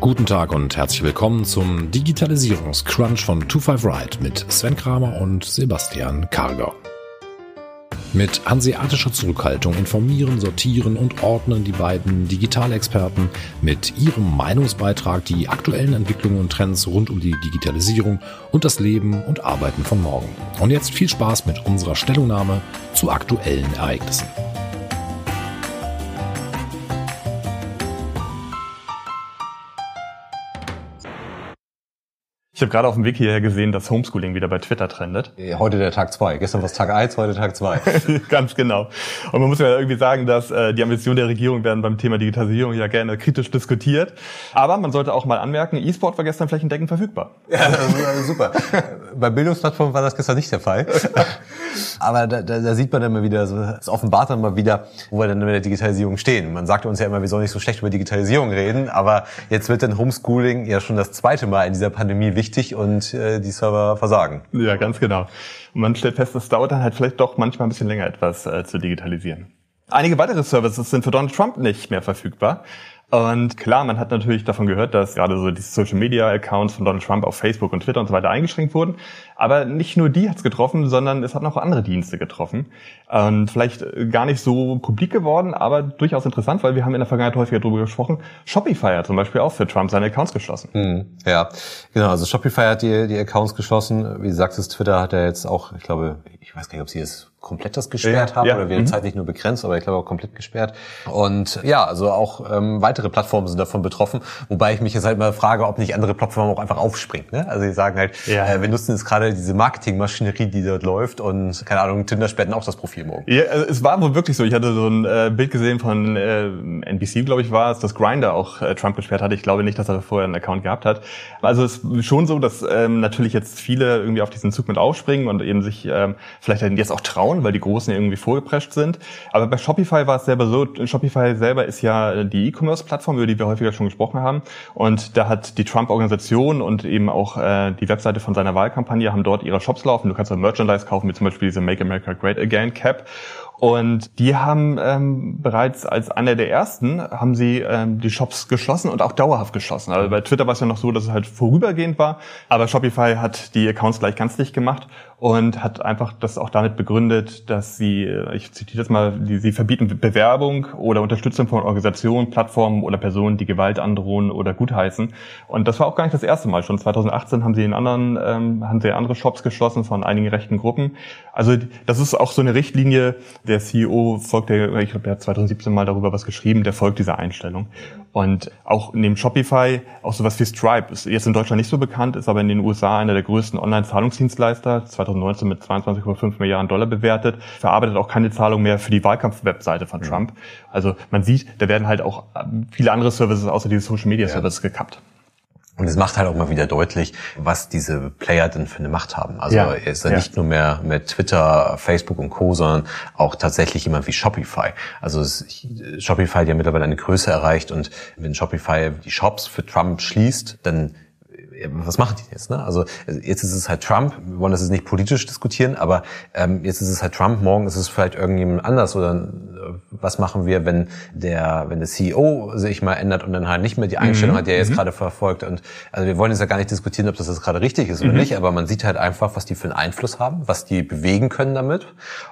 Guten Tag und herzlich willkommen zum Digitalisierungscrunch von 25 Ride mit Sven Kramer und Sebastian Karger. Mit hanseatischer Zurückhaltung informieren, sortieren und ordnen die beiden Digitalexperten mit ihrem Meinungsbeitrag die aktuellen Entwicklungen und Trends rund um die Digitalisierung und das Leben und Arbeiten von morgen. Und jetzt viel Spaß mit unserer Stellungnahme zu aktuellen Ereignissen. Ich habe gerade auf dem Weg hierher gesehen, dass Homeschooling wieder bei Twitter trendet. Heute der Tag zwei. Gestern war es Tag eins, heute Tag zwei. Ganz genau. Und man muss ja irgendwie sagen, dass äh, die Ambitionen der Regierung werden beim Thema Digitalisierung ja gerne kritisch diskutiert. Aber man sollte auch mal anmerken, E-Sport war gestern flächendeckend verfügbar. Ja, super. bei Bildungsplattformen war das gestern nicht der Fall. Aber da, da, da sieht man dann mal wieder, es offenbart dann mal wieder, wo wir dann mit der Digitalisierung stehen. Man sagt uns ja immer, wir sollen nicht so schlecht über Digitalisierung reden, aber jetzt wird dann Homeschooling ja schon das zweite Mal in dieser Pandemie wichtig und äh, die Server versagen. Ja, ganz genau. Und man stellt fest, es dauert dann halt vielleicht doch manchmal ein bisschen länger, etwas äh, zu digitalisieren. Einige weitere Services sind für Donald Trump nicht mehr verfügbar. Und klar, man hat natürlich davon gehört, dass gerade so die Social Media Accounts von Donald Trump auf Facebook und Twitter und so weiter eingeschränkt wurden. Aber nicht nur die hat es getroffen, sondern es hat noch andere Dienste getroffen. Und vielleicht gar nicht so publik geworden, aber durchaus interessant, weil wir haben in der Vergangenheit häufiger darüber gesprochen. Shopify hat zum Beispiel auch für Trump seine Accounts geschlossen. Hm, ja, genau. Also Shopify hat die, die Accounts geschlossen. Wie du sagst, Twitter hat ja jetzt auch, ich glaube, ich weiß gar nicht, ob sie es komplett das gesperrt ja, haben ja. oder wäre mhm. zeitlich nur begrenzt, aber ich glaube auch komplett gesperrt. Und ja, also auch ähm, weitere Plattformen sind davon betroffen, wobei ich mich jetzt halt mal frage, ob nicht andere Plattformen auch einfach aufspringen. Ne? Also die sagen halt, ja. äh, wir nutzen jetzt gerade diese Marketingmaschinerie, die dort läuft und keine Ahnung, Tinder sperrt auch das Profil morgen. Ja, also es war wohl wirklich so. Ich hatte so ein äh, Bild gesehen von äh, NBC, glaube ich, war es, dass Grinder auch äh, Trump gesperrt hatte. Ich glaube nicht, dass er vorher einen Account gehabt hat. Also es ist schon so, dass ähm, natürlich jetzt viele irgendwie auf diesen Zug mit aufspringen und eben sich ähm, vielleicht jetzt auch trauen, weil die Großen irgendwie vorgeprescht sind. Aber bei Shopify war es selber so, Shopify selber ist ja die E-Commerce-Plattform, über die wir häufiger schon gesprochen haben. Und da hat die Trump-Organisation und eben auch äh, die Webseite von seiner Wahlkampagne haben dort ihre Shops laufen. Du kannst auch Merchandise kaufen, wie zum Beispiel diese Make America Great Again Cap. Und die haben ähm, bereits als einer der ersten haben sie ähm, die Shops geschlossen und auch dauerhaft geschlossen. Also bei Twitter war es ja noch so, dass es halt vorübergehend war, aber Shopify hat die Accounts gleich ganz dicht gemacht und hat einfach das auch damit begründet, dass sie, äh, ich zitiere das mal, die, sie verbieten Bewerbung oder Unterstützung von Organisationen, Plattformen oder Personen, die Gewalt androhen oder gutheißen. Und das war auch gar nicht das erste Mal. Schon 2018 haben sie in anderen, ähm, haben sie andere Shops geschlossen von einigen rechten Gruppen. Also das ist auch so eine Richtlinie, der CEO folgt, der, ich glaube, der hat 2017 mal darüber was geschrieben, der folgt dieser Einstellung. Und auch neben Shopify, auch sowas wie Stripe, ist jetzt in Deutschland nicht so bekannt, ist aber in den USA einer der größten Online-Zahlungsdienstleister, 2019 mit 22,5 Milliarden Dollar bewertet, verarbeitet auch keine Zahlung mehr für die Wahlkampf-Webseite von Trump. Also man sieht, da werden halt auch viele andere Services außer diese Social-Media-Services ja. gekappt. Und es macht halt auch mal wieder deutlich, was diese Player denn für eine Macht haben. Also ja, er ist ja, nicht nur mehr mit Twitter, Facebook und Co., sondern auch tatsächlich jemand wie Shopify. Also es, Shopify hat ja mittlerweile eine Größe erreicht und wenn Shopify die Shops für Trump schließt, dann was machen die jetzt? Ne? Also jetzt ist es halt Trump, wir wollen das jetzt nicht politisch diskutieren, aber ähm, jetzt ist es halt Trump, morgen ist es vielleicht irgendjemand anders oder äh, was machen wir, wenn der, wenn der CEO sich mal ändert und dann halt nicht mehr die Einstellung mhm. hat, die er jetzt mhm. gerade verfolgt. Und also wir wollen jetzt ja gar nicht diskutieren, ob das jetzt gerade richtig ist oder mhm. nicht, aber man sieht halt einfach, was die für einen Einfluss haben, was die bewegen können damit.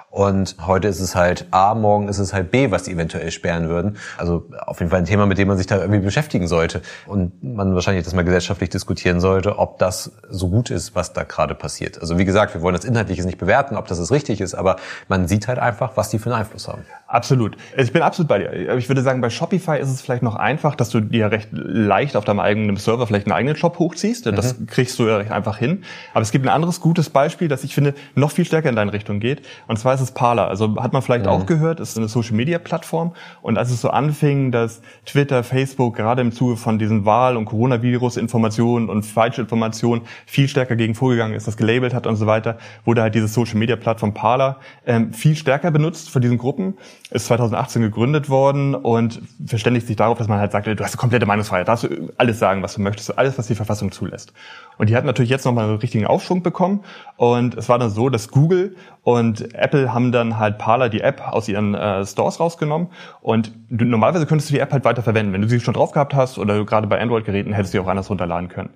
Und heute ist es halt A, morgen ist es halt B, was die eventuell sperren würden. Also auf jeden Fall ein Thema, mit dem man sich da irgendwie beschäftigen sollte. Und man wahrscheinlich das mal gesellschaftlich diskutieren sollte, ob das so gut ist, was da gerade passiert. Also wie gesagt, wir wollen das Inhaltliches nicht bewerten, ob das richtig ist, aber man sieht halt einfach, was die für einen Einfluss haben. Absolut. Ich bin absolut bei dir. Ich würde sagen, bei Shopify ist es vielleicht noch einfach, dass du dir recht leicht auf deinem eigenen Server vielleicht einen eigenen Shop hochziehst. Das mhm. kriegst du ja recht einfach hin. Aber es gibt ein anderes gutes Beispiel, das ich finde noch viel stärker in deine Richtung geht. Und zwar ist es Parler. Also hat man vielleicht mhm. auch gehört, ist eine Social Media Plattform. Und als es so anfing, dass Twitter, Facebook gerade im Zuge von diesen Wahl- und Coronavirus-Informationen und falsche Informationen viel stärker gegen vorgegangen ist, das gelabelt hat und so weiter, wurde halt diese Social Media Plattform Parler ähm, viel stärker benutzt von diesen Gruppen. Ist 2018 gegründet worden und verständigt sich darauf, dass man halt sagt, du hast eine komplette Meinungsfreiheit, darfst du alles sagen, was du möchtest, alles, was die Verfassung zulässt. Und die hat natürlich jetzt nochmal einen richtigen Aufschwung bekommen. Und es war dann so, dass Google und Apple haben dann halt Parler, die App, aus ihren äh, Stores rausgenommen. Und du, normalerweise könntest du die App halt weiter verwenden. Wenn du sie schon drauf gehabt hast oder gerade bei Android-Geräten, hättest du sie auch anders runterladen können.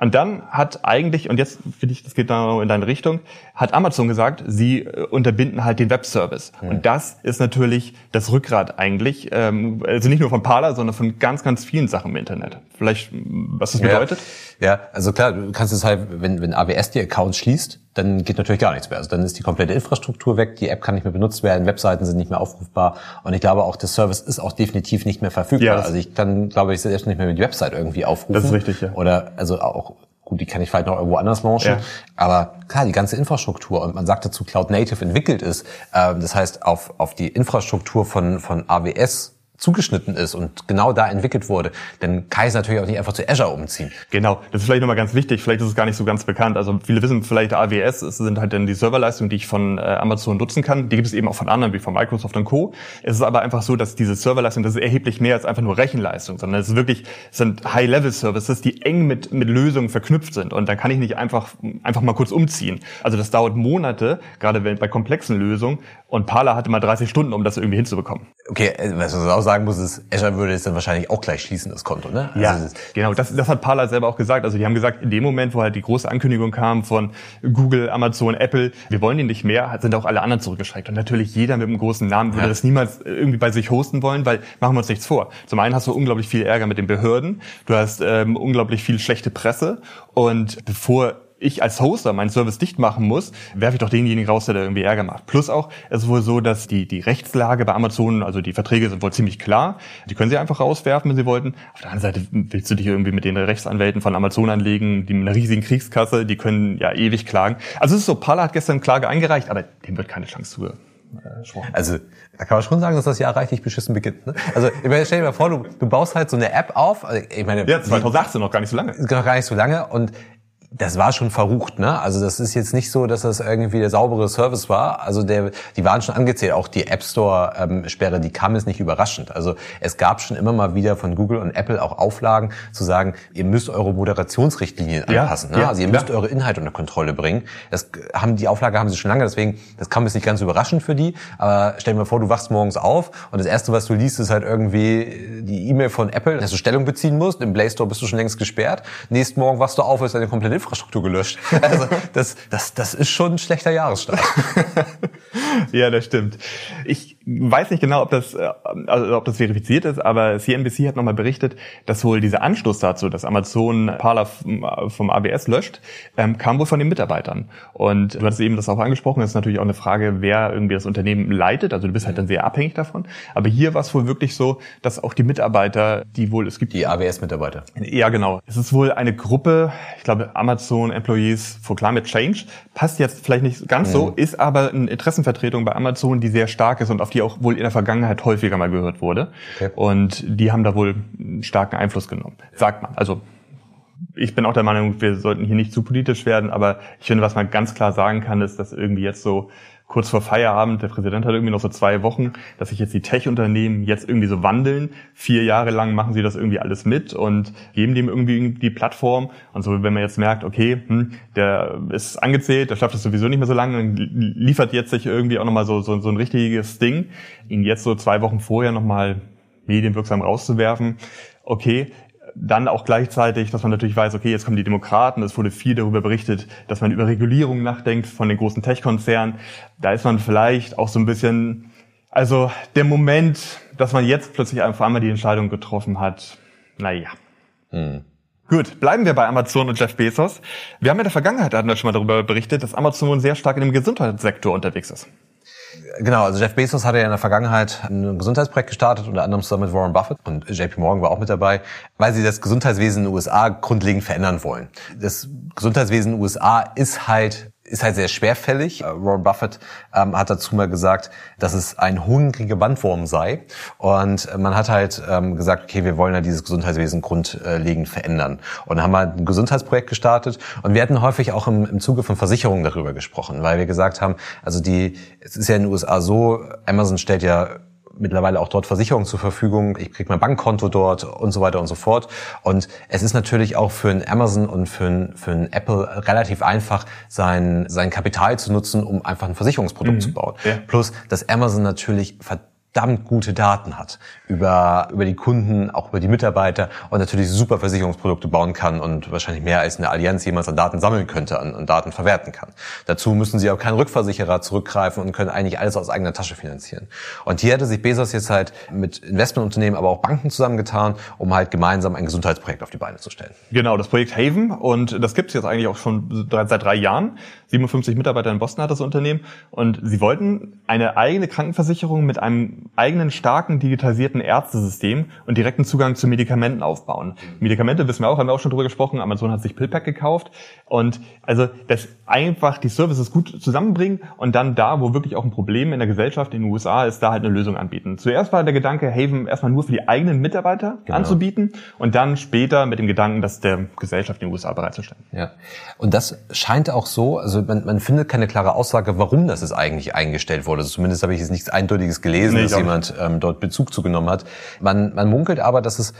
Und dann hat eigentlich, und jetzt finde ich, das geht da in deine Richtung, hat Amazon gesagt, sie äh, unterbinden halt den Webservice. Ja. Und das ist natürlich das Rückgrat eigentlich, ähm, also nicht nur von Parler, sondern von ganz, ganz vielen Sachen im Internet. Vielleicht, was das bedeutet? Ja, ja also klar, du kannst es halt, wenn, wenn AWS die Accounts schließt, dann geht natürlich gar nichts mehr. Also dann ist die komplette Infrastruktur weg, die App kann nicht mehr benutzt werden, Webseiten sind nicht mehr aufrufbar und ich glaube auch, der Service ist auch definitiv nicht mehr verfügbar. Ja, also ich kann, glaube ich, selbst nicht mehr die Website irgendwie aufrufen. Das ist richtig, ja. Oder also auch gut, die kann ich vielleicht noch irgendwo anders launchen, ja. aber klar, die ganze Infrastruktur und man sagt dazu Cloud Native entwickelt ist, äh, das heißt auf, auf die Infrastruktur von, von AWS zugeschnitten ist und genau da entwickelt wurde, dann kann ich es natürlich auch nicht einfach zu Azure umziehen. Genau, das ist vielleicht nochmal ganz wichtig, vielleicht ist es gar nicht so ganz bekannt. Also viele wissen vielleicht AWS sind halt dann die Serverleistungen, die ich von äh, Amazon nutzen kann. Die gibt es eben auch von anderen, wie von Microsoft und Co. Es ist aber einfach so, dass diese Serverleistung, das ist erheblich mehr als einfach nur Rechenleistung, sondern es ist wirklich, es sind High-Level-Services, die eng mit, mit Lösungen verknüpft sind. Und dann kann ich nicht einfach, einfach mal kurz umziehen. Also das dauert Monate, gerade bei komplexen Lösungen. Und Parler hatte mal 30 Stunden, um das irgendwie hinzubekommen. Okay, äh, was man auch sagen muss, ist, Azure würde jetzt dann wahrscheinlich auch gleich schließen, das Konto, ne? Also ja, genau. Das, das hat Parler selber auch gesagt. Also die haben gesagt, in dem Moment, wo halt die große Ankündigung kam von Google, Amazon, Apple, wir wollen ihn nicht mehr, sind auch alle anderen zurückgeschreckt. Und natürlich jeder mit einem großen Namen würde ja. das niemals irgendwie bei sich hosten wollen, weil machen wir uns nichts vor. Zum einen hast du unglaublich viel Ärger mit den Behörden, du hast ähm, unglaublich viel schlechte Presse und bevor ich als Hoster meinen Service dicht machen muss, werfe ich doch denjenigen raus, der da irgendwie Ärger macht. Plus auch, es ist wohl so, dass die, die Rechtslage bei Amazon, also die Verträge sind wohl ziemlich klar. Die können sie einfach rauswerfen, wenn sie wollten. Auf der anderen Seite willst du dich irgendwie mit den Rechtsanwälten von Amazon anlegen, die mit einer riesigen Kriegskasse, die können ja ewig klagen. Also es ist so, Pala hat gestern Klage eingereicht, aber dem wird keine Chance zu also, da kann man schon sagen, dass das Jahr reichlich beschissen beginnt. Ne? Also, ich meine, stell dir mal vor, du, du baust halt so eine App auf. Also, ich meine, ja, 2018 noch gar nicht so lange. Noch gar nicht so lange. Und das war schon verrucht, ne? Also das ist jetzt nicht so, dass das irgendwie der saubere Service war. Also der, die waren schon angezählt. Auch die App Store ähm, Sperre, die kam jetzt nicht überraschend. Also es gab schon immer mal wieder von Google und Apple auch Auflagen zu sagen, ihr müsst eure Moderationsrichtlinien ja, anpassen. Ne? Ja, also ihr müsst eure Inhalte unter Kontrolle bringen. Das haben die Auflage haben sie schon lange. Deswegen das kam jetzt nicht ganz überraschend für die. Aber stell dir mal vor, du wachst morgens auf und das erste, was du liest, ist halt irgendwie die E-Mail von Apple, dass du Stellung beziehen musst. Im Play Store bist du schon längst gesperrt. Nächsten Morgen wachst du auf, ist deine komplette Infrastruktur gelöscht. Also das, das, das ist schon ein schlechter Jahresstart. ja, das stimmt. Ich weiß nicht genau, ob das, äh, also ob das verifiziert ist, aber CNBC hat nochmal berichtet, dass wohl dieser Anschluss dazu, dass Amazon Parler vom AWS löscht, ähm, kam wohl von den Mitarbeitern. Und du hattest eben das auch angesprochen, das ist natürlich auch eine Frage, wer irgendwie das Unternehmen leitet. Also du bist halt dann sehr abhängig davon. Aber hier war es wohl wirklich so, dass auch die Mitarbeiter, die wohl, es gibt... Die AWS-Mitarbeiter. Ja, genau. Es ist wohl eine Gruppe, ich glaube Amazon Employees for Climate Change, passt jetzt vielleicht nicht ganz mhm. so, ist aber eine Interessenvertretung bei Amazon, die sehr stark ist und auf die die auch wohl in der Vergangenheit häufiger mal gehört wurde. Okay. Und die haben da wohl einen starken Einfluss genommen. Sagt man. Also ich bin auch der Meinung, wir sollten hier nicht zu politisch werden, aber ich finde, was man ganz klar sagen kann, ist, dass irgendwie jetzt so kurz vor Feierabend, der Präsident hat irgendwie noch so zwei Wochen, dass sich jetzt die Tech-Unternehmen jetzt irgendwie so wandeln. Vier Jahre lang machen sie das irgendwie alles mit und geben dem irgendwie die Plattform. Und so, wenn man jetzt merkt, okay, hm, der ist angezählt, der schafft es sowieso nicht mehr so lange und liefert jetzt sich irgendwie auch nochmal so, so, so ein richtiges Ding, ihn jetzt so zwei Wochen vorher nochmal medienwirksam rauszuwerfen. Okay, dann auch gleichzeitig, dass man natürlich weiß, okay, jetzt kommen die Demokraten, es wurde viel darüber berichtet, dass man über Regulierung nachdenkt von den großen Tech-Konzernen. Da ist man vielleicht auch so ein bisschen, also der Moment, dass man jetzt plötzlich einfach einmal die Entscheidung getroffen hat, naja. Hm. Gut, bleiben wir bei Amazon und Jeff Bezos. Wir haben in der Vergangenheit, hatten wir schon mal darüber berichtet, dass Amazon sehr stark in dem Gesundheitssektor unterwegs ist. Genau, also Jeff Bezos hatte ja in der Vergangenheit ein Gesundheitsprojekt gestartet, unter anderem zusammen mit Warren Buffett und JP Morgan war auch mit dabei, weil sie das Gesundheitswesen in den USA grundlegend verändern wollen. Das Gesundheitswesen in den USA ist halt ist halt sehr schwerfällig. Äh, Warren Buffett ähm, hat dazu mal gesagt, dass es ein hungriger Bandwurm sei. Und man hat halt ähm, gesagt, okay, wir wollen ja dieses Gesundheitswesen grundlegend verändern. Und haben wir ein Gesundheitsprojekt gestartet. Und wir hatten häufig auch im, im Zuge von Versicherungen darüber gesprochen, weil wir gesagt haben, also die, es ist ja in den USA so, Amazon stellt ja mittlerweile auch dort Versicherungen zur Verfügung. Ich kriege mein Bankkonto dort und so weiter und so fort. Und es ist natürlich auch für ein Amazon und für ein, für ein Apple relativ einfach, sein, sein Kapital zu nutzen, um einfach ein Versicherungsprodukt mhm. zu bauen. Ja. Plus, dass Amazon natürlich verdammt gute Daten hat über, über die Kunden, auch über die Mitarbeiter und natürlich super Versicherungsprodukte bauen kann und wahrscheinlich mehr als eine Allianz jemals an Daten sammeln könnte, an, an Daten verwerten kann. Dazu müssen sie auch keinen Rückversicherer zurückgreifen und können eigentlich alles aus eigener Tasche finanzieren. Und hier hätte sich Bezos jetzt halt mit Investmentunternehmen, aber auch Banken zusammengetan, um halt gemeinsam ein Gesundheitsprojekt auf die Beine zu stellen. Genau, das Projekt Haven und das gibt es jetzt eigentlich auch schon seit drei Jahren. 57 Mitarbeiter in Boston hat das Unternehmen und sie wollten eine eigene Krankenversicherung mit einem eigenen starken digitalisierten Ärztesystem und direkten Zugang zu Medikamenten aufbauen. Medikamente wissen wir auch, haben wir auch schon drüber gesprochen. Amazon hat sich PillPack gekauft und also das einfach die Services gut zusammenbringen und dann da, wo wirklich auch ein Problem in der Gesellschaft in den USA ist, da halt eine Lösung anbieten. Zuerst war der Gedanke, Haven erstmal nur für die eigenen Mitarbeiter genau. anzubieten und dann später mit dem Gedanken, das der Gesellschaft in den USA bereitzustellen. Ja. Und das scheint auch so, also man, man findet keine klare Aussage, warum das ist eigentlich eingestellt wurde. Also zumindest habe ich jetzt nichts Eindeutiges gelesen, nee, dass jemand ähm, dort Bezug zugenommen hat. Man, man munkelt aber, dass es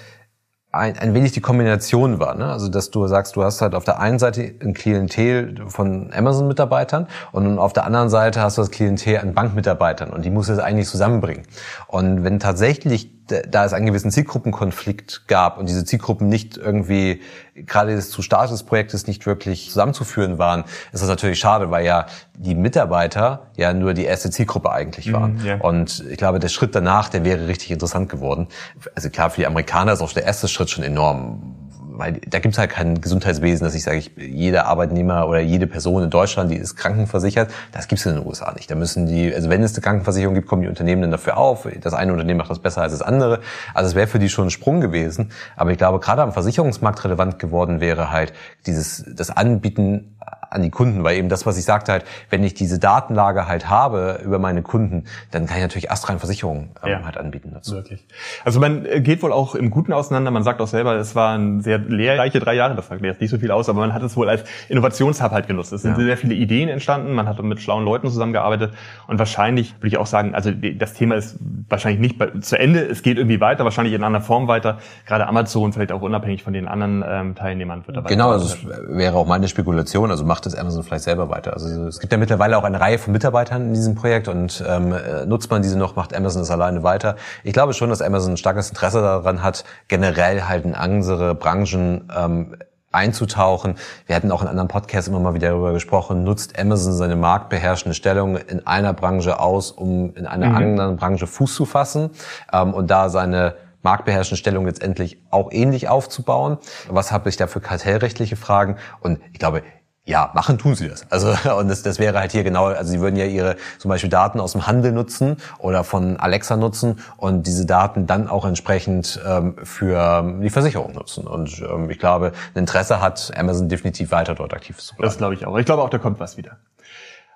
ein, ein wenig die Kombination war. Ne? Also dass du sagst, du hast halt auf der einen Seite ein Klientel von Amazon-Mitarbeitern und auf der anderen Seite hast du das Klientel an Bankmitarbeitern und die musst du jetzt eigentlich zusammenbringen. Und wenn tatsächlich da es einen gewissen Zielgruppenkonflikt gab und diese Zielgruppen nicht irgendwie gerade des zu Start des Projektes nicht wirklich zusammenzuführen waren, ist das natürlich schade, weil ja die Mitarbeiter ja nur die erste Zielgruppe eigentlich waren. Mm, yeah. Und ich glaube, der Schritt danach, der wäre richtig interessant geworden. Also klar, für die Amerikaner ist auch der erste Schritt schon enorm weil da gibt es halt kein Gesundheitswesen, dass ich sage, ich, jeder Arbeitnehmer oder jede Person in Deutschland, die ist krankenversichert, das gibt es in den USA nicht. Da müssen die, also wenn es eine Krankenversicherung gibt, kommen die Unternehmen dann dafür auf. Das eine Unternehmen macht das besser als das andere. Also es wäre für die schon ein Sprung gewesen. Aber ich glaube, gerade am Versicherungsmarkt relevant geworden wäre halt dieses das Anbieten an die Kunden, weil eben das, was ich sagte halt, wenn ich diese Datenlage halt habe über meine Kunden, dann kann ich natürlich astrein Versicherungen ähm, ja, halt anbieten dazu. Wirklich. Also man äh, geht wohl auch im Guten auseinander. Man sagt auch selber, es waren sehr lehrreiche drei Jahre. Das sagt mir jetzt nicht so viel aus, aber man hat es wohl als Innovationshub halt genutzt. Es sind ja. sehr viele Ideen entstanden. Man hat mit schlauen Leuten zusammengearbeitet und wahrscheinlich würde ich auch sagen, also das Thema ist wahrscheinlich nicht zu Ende. Es geht irgendwie weiter, wahrscheinlich in einer Form weiter. Gerade Amazon, vielleicht auch unabhängig von den anderen ähm, Teilnehmern wird dabei. Genau, also es wäre auch meine Spekulation. Also macht es Amazon vielleicht selber weiter. Also es gibt ja mittlerweile auch eine Reihe von Mitarbeitern in diesem Projekt und ähm, äh, nutzt man diese noch, macht Amazon es alleine weiter. Ich glaube schon, dass Amazon ein starkes Interesse daran hat, generell halt in andere Branchen ähm, einzutauchen. Wir hatten auch in anderen Podcasts immer mal wieder darüber gesprochen, nutzt Amazon seine marktbeherrschende Stellung in einer Branche aus, um in einer mhm. anderen Branche Fuß zu fassen ähm, und da seine marktbeherrschende Stellung letztendlich auch ähnlich aufzubauen. Was habe ich da für kartellrechtliche Fragen? Und ich glaube, ja, machen tun sie das. Also und das, das wäre halt hier genau, also sie würden ja ihre zum Beispiel Daten aus dem Handel nutzen oder von Alexa nutzen und diese Daten dann auch entsprechend ähm, für die Versicherung nutzen. Und ähm, ich glaube, ein Interesse hat Amazon definitiv weiter dort aktiv zu bleiben. Das glaube ich auch. Ich glaube auch, da kommt was wieder.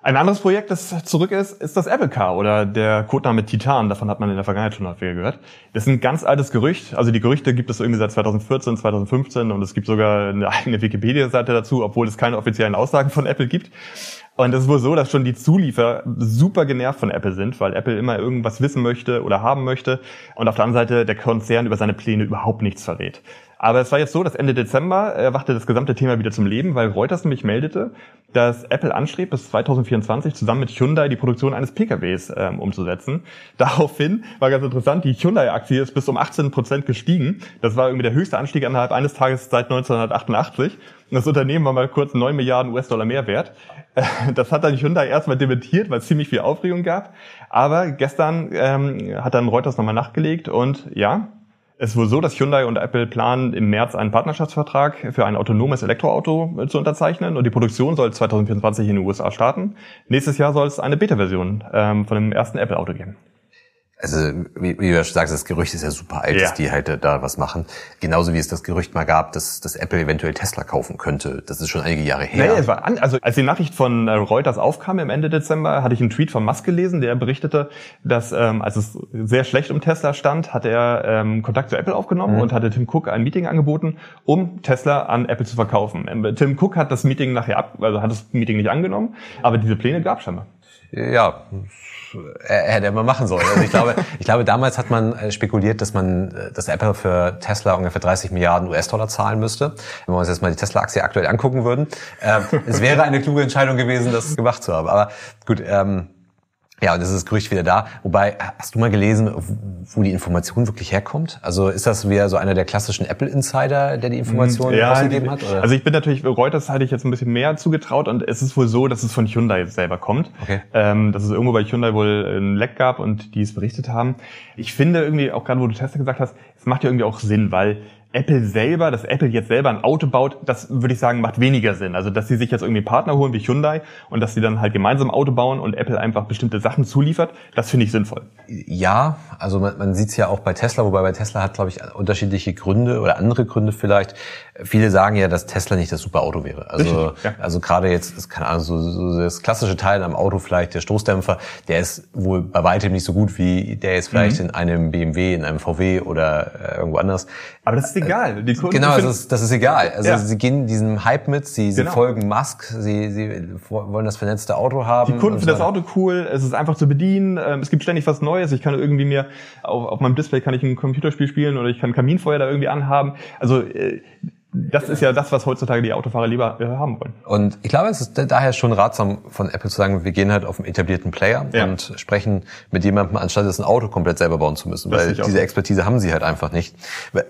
Ein anderes Projekt, das zurück ist, ist das Apple Car oder der Codename Titan. Davon hat man in der Vergangenheit schon häufiger gehört. Das ist ein ganz altes Gerücht. Also die Gerüchte gibt es irgendwie seit 2014, 2015 und es gibt sogar eine eigene Wikipedia-Seite dazu, obwohl es keine offiziellen Aussagen von Apple gibt. Und es ist wohl so, dass schon die Zulieferer super genervt von Apple sind, weil Apple immer irgendwas wissen möchte oder haben möchte und auf der anderen Seite der Konzern über seine Pläne überhaupt nichts verrät. Aber es war jetzt so, dass Ende Dezember erwachte das gesamte Thema wieder zum Leben, weil Reuters nämlich meldete, dass Apple anstrebt, bis 2024 zusammen mit Hyundai die Produktion eines PKWs ähm, umzusetzen. Daraufhin war ganz interessant, die Hyundai-Aktie ist bis um 18 Prozent gestiegen. Das war irgendwie der höchste Anstieg innerhalb eines Tages seit 1988. Und das Unternehmen war mal kurz 9 Milliarden US-Dollar mehr wert. Das hat dann Hyundai erstmal dementiert, weil es ziemlich viel Aufregung gab. Aber gestern ähm, hat dann Reuters nochmal nachgelegt und ja, es ist wohl so, dass Hyundai und Apple planen, im März einen Partnerschaftsvertrag für ein autonomes Elektroauto äh, zu unterzeichnen und die Produktion soll 2024 in den USA starten. Nächstes Jahr soll es eine Beta-Version ähm, von dem ersten Apple-Auto geben. Also wie, wie du schon sagst, das Gerücht ist ja super alt, ja. dass die halt da was machen. Genauso wie es das Gerücht mal gab, dass, dass Apple eventuell Tesla kaufen könnte. Das ist schon einige Jahre her. Nee, es war an, also als die Nachricht von äh, Reuters aufkam im Ende Dezember, hatte ich einen Tweet von Musk gelesen, der berichtete, dass ähm, als es sehr schlecht um Tesla stand, hat er ähm, Kontakt zu Apple aufgenommen mhm. und hatte Tim Cook ein Meeting angeboten, um Tesla an Apple zu verkaufen. Ähm, Tim Cook hat das Meeting nachher ab, also hat das Meeting nicht angenommen, aber diese Pläne gab es scheinbar. Ja, hätte man machen sollen. Also ich glaube, ich glaube, damals hat man äh, spekuliert, dass man, äh, dass Apple für Tesla ungefähr 30 Milliarden US-Dollar zahlen müsste. Wenn wir uns jetzt mal die Tesla-Aktie aktuell angucken würden, äh, es wäre eine kluge Entscheidung gewesen, das gemacht zu haben. Aber gut, ähm, ja, und das ist das Gerücht wieder da. Wobei, hast du mal gelesen, wo die Information wirklich herkommt? Also ist das wieder so einer der klassischen Apple-Insider, der die Informationen ja, ausgegeben hat? Oder? Also ich bin natürlich, Reuters hatte ich jetzt ein bisschen mehr zugetraut und es ist wohl so, dass es von Hyundai selber kommt. Okay. Ähm, dass es irgendwo bei Hyundai wohl ein Leck gab und die es berichtet haben. Ich finde irgendwie, auch gerade wo du Tesla gesagt hast, es macht ja irgendwie auch Sinn, weil Apple selber, dass Apple jetzt selber ein Auto baut, das würde ich sagen, macht weniger Sinn. Also, dass sie sich jetzt irgendwie Partner holen wie Hyundai und dass sie dann halt gemeinsam Auto bauen und Apple einfach bestimmte Sachen zuliefert, das finde ich sinnvoll. Ja, also man, man sieht es ja auch bei Tesla, wobei bei Tesla hat, glaube ich, unterschiedliche Gründe oder andere Gründe vielleicht. Viele sagen ja, dass Tesla nicht das super Auto wäre. Also, ja. also gerade jetzt, ist keine Ahnung, so, so das klassische Teil am Auto vielleicht, der Stoßdämpfer, der ist wohl bei weitem nicht so gut wie der jetzt vielleicht mhm. in einem BMW, in einem VW oder äh, irgendwo anders. Aber das ist egal. Die Kunden genau, das ist, das ist egal. Also ja. sie gehen diesem Hype mit, sie, sie genau. folgen Musk, sie, sie wollen das vernetzte Auto haben. Die Kunden finden so. das Auto cool, es ist einfach zu bedienen, ähm, es gibt ständig was Neues. Ich kann irgendwie mir auf, auf meinem Display kann ich ein Computerspiel spielen oder ich kann Kaminfeuer da irgendwie anhaben. Also äh, das ist ja das, was heutzutage die Autofahrer lieber äh, haben wollen. Und ich glaube, es ist daher schon ratsam von Apple zu sagen, wir gehen halt auf einen etablierten Player ja. und sprechen mit jemandem, anstatt es ein Auto komplett selber bauen zu müssen, das weil diese Expertise haben sie halt einfach nicht.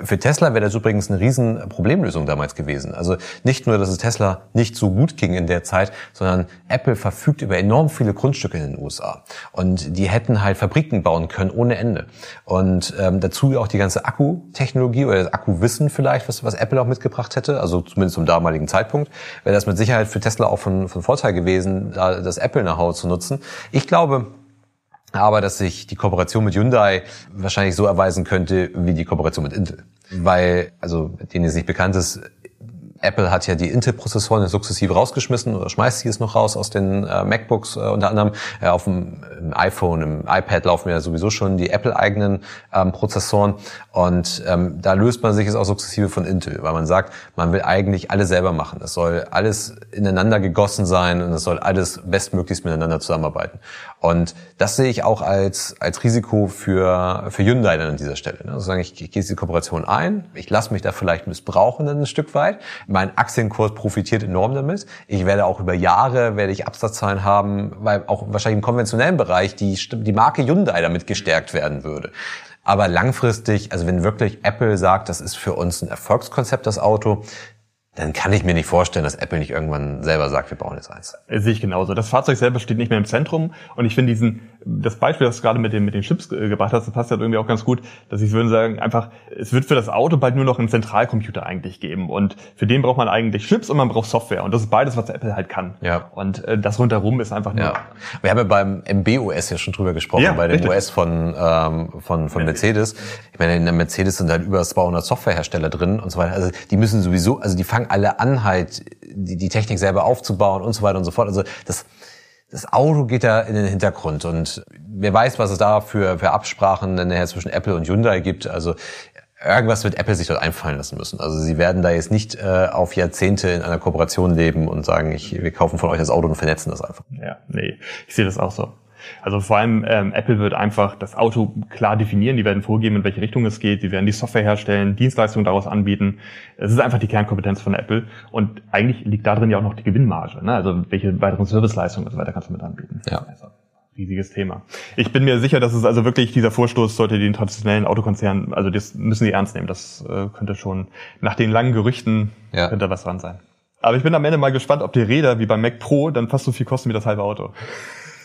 Für Tesla wäre das übrigens eine riesen Problemlösung damals gewesen. Also nicht nur, dass es Tesla nicht so gut ging in der Zeit, sondern Apple verfügt über enorm viele Grundstücke in den USA. Und die hätten halt Fabriken bauen können ohne Ende. Und ähm, dazu auch die ganze Akkutechnologie oder das Akkuwissen vielleicht, was, was Apple auch mitgebracht gebracht hätte, also zumindest zum damaligen Zeitpunkt, wäre das mit Sicherheit für Tesla auch von, von Vorteil gewesen, da das Apple nach Hause zu nutzen. Ich glaube, aber dass sich die Kooperation mit Hyundai wahrscheinlich so erweisen könnte wie die Kooperation mit Intel. Weil, also denen es nicht bekannt ist, Apple hat ja die Intel-Prozessoren sukzessive rausgeschmissen oder schmeißt sie jetzt noch raus aus den äh, MacBooks äh, unter anderem. Äh, auf dem iPhone, im iPad laufen ja sowieso schon die Apple-eigenen ähm, Prozessoren und ähm, da löst man sich jetzt auch sukzessive von Intel, weil man sagt, man will eigentlich alles selber machen. Es soll alles ineinander gegossen sein und es soll alles bestmöglichst miteinander zusammenarbeiten. Und das sehe ich auch als, als Risiko für, für Hyundai dann an dieser Stelle. Ne? Also sagen, ich, ich gehe diese Kooperation ein, ich lasse mich da vielleicht missbrauchen dann ein Stück weit. Mein Aktienkurs profitiert enorm damit. Ich werde auch über Jahre, werde ich Absatzzahlen haben, weil auch wahrscheinlich im konventionellen Bereich die, die Marke Hyundai damit gestärkt werden würde. Aber langfristig, also wenn wirklich Apple sagt, das ist für uns ein Erfolgskonzept, das Auto, dann kann ich mir nicht vorstellen, dass Apple nicht irgendwann selber sagt, wir bauen jetzt eins. Sehe ich genauso. Das Fahrzeug selber steht nicht mehr im Zentrum und ich finde diesen, das Beispiel, das du gerade mit den, mit den Chips gebracht hast, das passt ja irgendwie auch ganz gut, dass ich würde sagen, einfach, es wird für das Auto bald nur noch einen Zentralcomputer eigentlich geben und für den braucht man eigentlich Chips und man braucht Software und das ist beides, was Apple halt kann. Ja. Und äh, das rundherum ist einfach nur... Ja. Wir haben ja beim MB-OS ja schon drüber gesprochen, ja, bei dem richtig. OS von, ähm, von, von Mercedes. Ich meine, in der Mercedes sind halt über 200 Softwarehersteller drin und so weiter. Also die müssen sowieso, also die fangen fangen alle an, halt die, die Technik selber aufzubauen und so weiter und so fort. Also das, das Auto geht da in den Hintergrund und wer weiß, was es da für, für Absprachen nachher zwischen Apple und Hyundai gibt. Also irgendwas wird Apple sich dort einfallen lassen müssen. Also sie werden da jetzt nicht äh, auf Jahrzehnte in einer Kooperation leben und sagen, ich, wir kaufen von euch das Auto und vernetzen das einfach. Ja, nee, ich sehe das auch so. Also vor allem ähm, Apple wird einfach das Auto klar definieren, die werden vorgeben, in welche Richtung es geht, die werden die Software herstellen, Dienstleistungen daraus anbieten. Es ist einfach die Kernkompetenz von Apple und eigentlich liegt darin ja auch noch die Gewinnmarge. Ne? Also welche weiteren Serviceleistungen und so weiter kannst du mit anbieten. Ja. Also, riesiges Thema. Ich bin mir sicher, dass es also wirklich dieser Vorstoß sollte den traditionellen Autokonzernen, also das müssen die ernst nehmen. Das äh, könnte schon nach den langen Gerüchten ja. könnte was dran sein. Aber ich bin am Ende mal gespannt, ob die Räder wie beim Mac Pro dann fast so viel kosten wie das halbe Auto.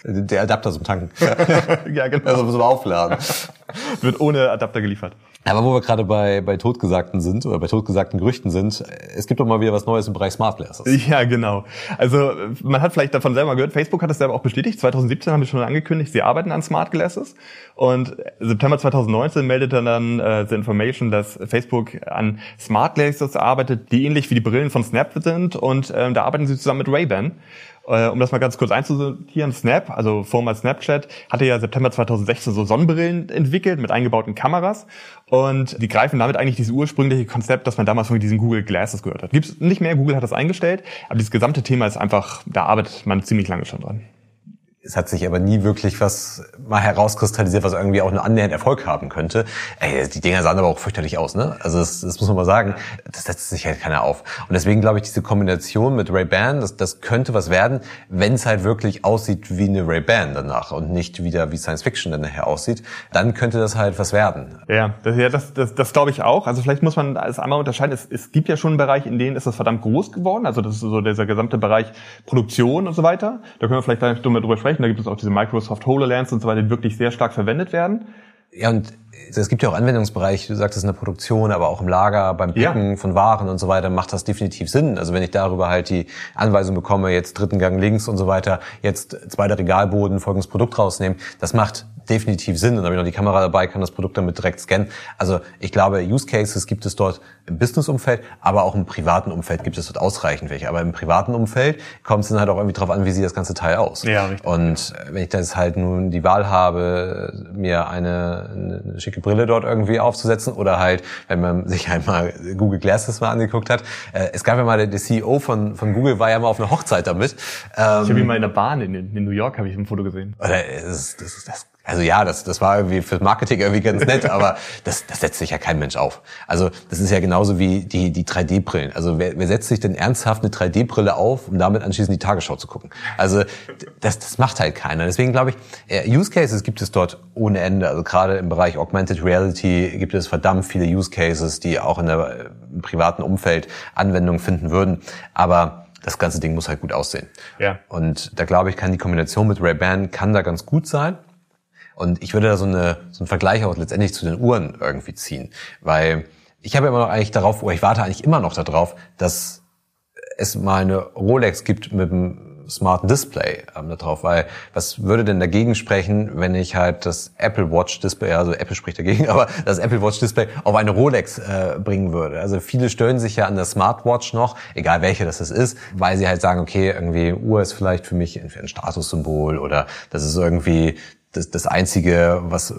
Der Adapter zum Tanken. ja, genau. Also zum Aufladen. Wird ohne Adapter geliefert. Aber wo wir gerade bei, bei Totgesagten sind oder bei totgesagten Gerüchten sind, es gibt doch mal wieder was Neues im Bereich Smart Glasses. Ja, genau. Also man hat vielleicht davon selber gehört, Facebook hat es selber auch bestätigt. 2017 haben wir schon angekündigt, sie arbeiten an Smart Glasses. Und September 2019 meldete dann äh, The Information, dass Facebook an Smart Glasses arbeitet, die ähnlich wie die Brillen von Snap sind. Und ähm, da arbeiten sie zusammen mit Ray-Ban. Äh, um das mal ganz kurz einzusortieren, Snap, also vormal Snapchat, hatte ja September 2016 so Sonnenbrillen entwickelt mit eingebauten Kameras und die greifen damit eigentlich dieses ursprüngliche Konzept, das man damals von diesen Google Glasses gehört hat. Gibt's nicht mehr, Google hat das eingestellt, aber dieses gesamte Thema ist einfach, da arbeitet man ziemlich lange schon dran es hat sich aber nie wirklich was mal herauskristallisiert, was irgendwie auch einen annähernd Erfolg haben könnte. Ey, die Dinger sahen aber auch fürchterlich aus, ne? Also das, das muss man mal sagen, das setzt sich halt keiner auf. Und deswegen glaube ich, diese Kombination mit Ray-Ban, das, das könnte was werden, wenn es halt wirklich aussieht wie eine Ray-Ban danach und nicht wieder wie Science Fiction dann nachher aussieht, dann könnte das halt was werden. Ja, das, ja, das, das, das glaube ich auch. Also vielleicht muss man es einmal unterscheiden. Es, es gibt ja schon einen Bereich, in dem ist das verdammt groß geworden. Also das ist so dieser gesamte Bereich Produktion und so weiter. Da können wir vielleicht gleich drüber sprechen sprechen. Da gibt es auch diese Microsoft HoloLens und so weiter, die wirklich sehr stark verwendet werden. Ja, und es gibt ja auch Anwendungsbereiche, du sagst es in der Produktion, aber auch im Lager, beim Picken ja. von Waren und so weiter, macht das definitiv Sinn. Also wenn ich darüber halt die Anweisung bekomme, jetzt dritten Gang links und so weiter, jetzt zweiter Regalboden, folgendes Produkt rausnehmen, das macht definitiv Sinn. Und dann habe ich noch die Kamera dabei, kann das Produkt damit direkt scannen. Also ich glaube, Use Cases gibt es dort im Business-Umfeld, aber auch im privaten Umfeld gibt es dort ausreichend welche. Aber im privaten Umfeld kommt es dann halt auch irgendwie drauf an, wie sieht das ganze Teil aus. Ja, richtig. Und wenn ich das halt nun die Wahl habe, mir eine, eine schicke Brille dort irgendwie aufzusetzen oder halt, wenn man sich einmal Google Glasses mal angeguckt hat, äh, es gab ja mal der, CEO von, von Google war ja mal auf einer Hochzeit damit. Ähm, ich habe ihn mal in der Bahn in, in New York habe ich ein Foto gesehen. Oder, das, das, das also ja, das, das war irgendwie fürs Marketing irgendwie ganz nett, aber das, das setzt sich ja kein Mensch auf. Also das ist ja genauso wie die, die 3D-Brillen. Also wer, wer setzt sich denn ernsthaft eine 3D-Brille auf, um damit anschließend die Tagesschau zu gucken? Also das, das macht halt keiner. Deswegen glaube ich, äh, Use Cases gibt es dort ohne Ende. Also gerade im Bereich Augmented Reality gibt es verdammt viele Use Cases, die auch in der, im privaten Umfeld Anwendung finden würden. Aber das ganze Ding muss halt gut aussehen. Ja. Und da glaube ich, kann die Kombination mit Ray-Ban kann da ganz gut sein. Und ich würde da so, eine, so einen Vergleich auch letztendlich zu den Uhren irgendwie ziehen. Weil ich habe immer noch eigentlich darauf, oder ich warte eigentlich immer noch darauf, dass es mal eine Rolex gibt mit einem smarten Display ähm, da drauf, weil was würde denn dagegen sprechen, wenn ich halt das Apple Watch Display, also Apple spricht dagegen, aber das Apple Watch Display auf eine Rolex äh, bringen würde. Also viele stören sich ja an der Smartwatch noch, egal welche das ist, weil sie halt sagen, okay, irgendwie Uhr ist vielleicht für mich ein Statussymbol oder das ist irgendwie das, das Einzige, was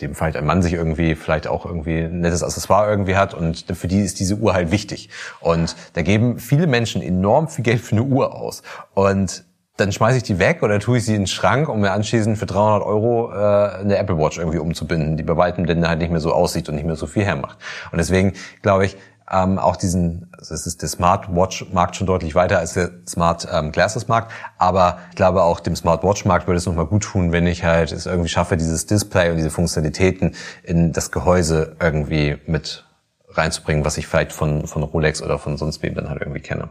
dem vielleicht ein Mann sich irgendwie vielleicht auch irgendwie ein nettes Accessoire irgendwie hat und für die ist diese Uhr halt wichtig. Und da geben viele Menschen enorm viel Geld für eine Uhr aus. Und dann schmeiße ich die weg oder tue ich sie in den Schrank, um mir anschließend für 300 Euro äh, eine Apple Watch irgendwie umzubinden, die bei weitem denn halt nicht mehr so aussieht und nicht mehr so viel hermacht. Und deswegen glaube ich, ähm, auch diesen, also es ist der Smartwatch-Markt schon deutlich weiter als der Smart ähm, Glasses-Markt, aber ich glaube auch dem Smartwatch-Markt würde es nochmal gut tun, wenn ich halt es irgendwie schaffe, dieses Display und diese Funktionalitäten in das Gehäuse irgendwie mit reinzubringen, was ich vielleicht von, von Rolex oder von sonst wem dann halt irgendwie kenne.